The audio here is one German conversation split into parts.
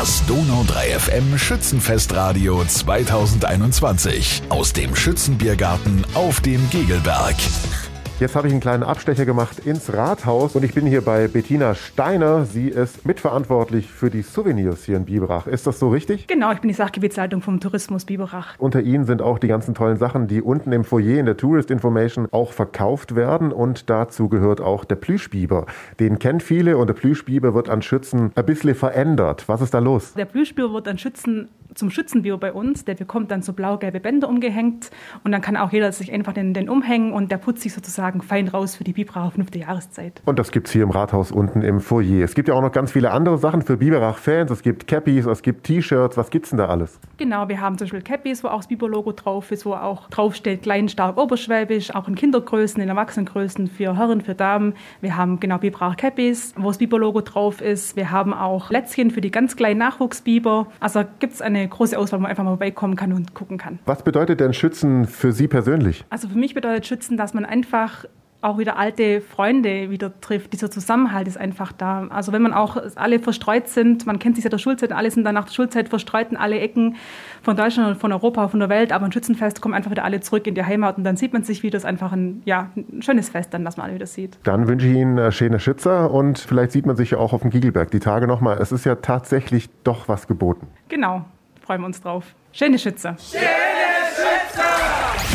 Das Donau 3 FM Schützenfestradio 2021 aus dem Schützenbiergarten auf dem Gegelberg. Jetzt habe ich einen kleinen Abstecher gemacht ins Rathaus und ich bin hier bei Bettina Steiner. Sie ist mitverantwortlich für die Souvenirs hier in Biberach. Ist das so richtig? Genau, ich bin die Sachgebietsleitung vom Tourismus Biberach. Unter Ihnen sind auch die ganzen tollen Sachen, die unten im Foyer in der Tourist Information auch verkauft werden und dazu gehört auch der Plüschbiber. Den kennt viele und der Plüschbiber wird an Schützen ein bisschen verändert. Was ist da los? Der Plüschbiber wird an Schützen zum Schützenbiber bei uns. Der bekommt dann so blau-gelbe Bänder umgehängt und dann kann auch jeder sich einfach den, den umhängen und der putzt sich sozusagen fein raus für die Biberach fünfte Jahreszeit. Und das gibt es hier im Rathaus unten im Foyer. Es gibt ja auch noch ganz viele andere Sachen für Biberach-Fans. Es gibt Cappies, es gibt T-Shirts. Was gibt's denn da alles? Genau, wir haben zum Beispiel Cappies, wo auch das Biber-Logo drauf ist, wo auch draufsteht klein, stark, oberschwäbisch, auch in Kindergrößen, in Erwachsenengrößen für Herren, für Damen. Wir haben genau Biberach Cappies, wo das Biber-Logo drauf ist. Wir haben auch Lätzchen für die ganz kleinen Nachwuchsbiber. Also gibt es eine große Auswahl, wo man einfach mal vorbeikommen kann und gucken kann. Was bedeutet denn Schützen für Sie persönlich? Also für mich bedeutet Schützen, dass man einfach auch wieder alte Freunde wieder trifft. Dieser Zusammenhalt ist einfach da. Also wenn man auch alle verstreut sind, man kennt sich seit der Schulzeit, alle sind dann nach der Schulzeit verstreut in alle Ecken von Deutschland und von Europa, von der Welt, aber ein Schützenfest kommen einfach wieder alle zurück in die Heimat und dann sieht man sich wieder. Das ist einfach ein, ja, ein schönes Fest dann, dass man alle wieder sieht. Dann wünsche ich Ihnen äh, schöne Schützer und vielleicht sieht man sich ja auch auf dem Giegelberg die Tage nochmal. Es ist ja tatsächlich doch was geboten. Genau, freuen wir uns drauf. Schöne Schützer. Schöne Schützer!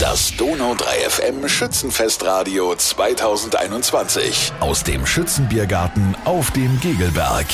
Das Donau 3 FM Schützenfestradio 2021 aus dem Schützenbiergarten auf dem Gegelberg.